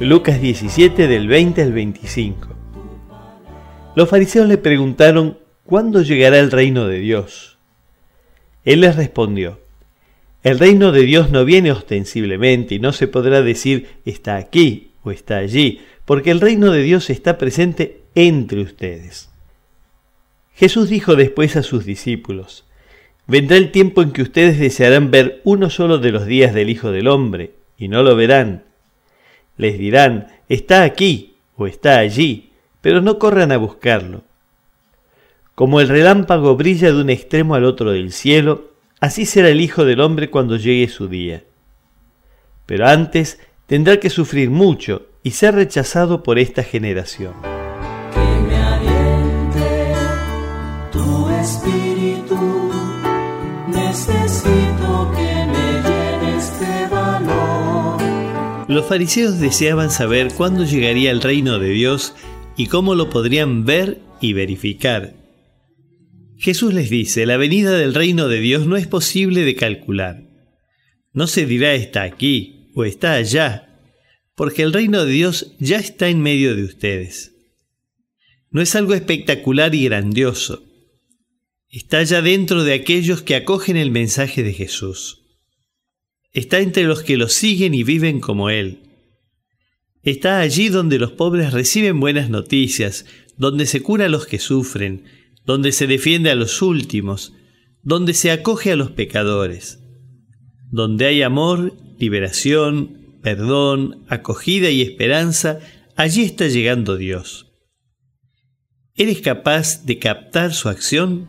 Lucas 17 del 20 al 25. Los fariseos le preguntaron, ¿cuándo llegará el reino de Dios? Él les respondió, el reino de Dios no viene ostensiblemente y no se podrá decir está aquí o está allí, porque el reino de Dios está presente entre ustedes. Jesús dijo después a sus discípulos, Vendrá el tiempo en que ustedes desearán ver uno solo de los días del Hijo del Hombre, y no lo verán. Les dirán, está aquí o está allí, pero no corran a buscarlo. Como el relámpago brilla de un extremo al otro del cielo, así será el Hijo del Hombre cuando llegue su día. Pero antes tendrá que sufrir mucho y ser rechazado por esta generación. Que me aliente tu espíritu, Los fariseos deseaban saber cuándo llegaría el reino de Dios y cómo lo podrían ver y verificar. Jesús les dice, la venida del reino de Dios no es posible de calcular. No se dirá está aquí o está allá, porque el reino de Dios ya está en medio de ustedes. No es algo espectacular y grandioso. Está ya dentro de aquellos que acogen el mensaje de Jesús. Está entre los que lo siguen y viven como Él. Está allí donde los pobres reciben buenas noticias, donde se cura a los que sufren, donde se defiende a los últimos, donde se acoge a los pecadores, donde hay amor, liberación, perdón, acogida y esperanza, allí está llegando Dios. ¿Eres capaz de captar su acción?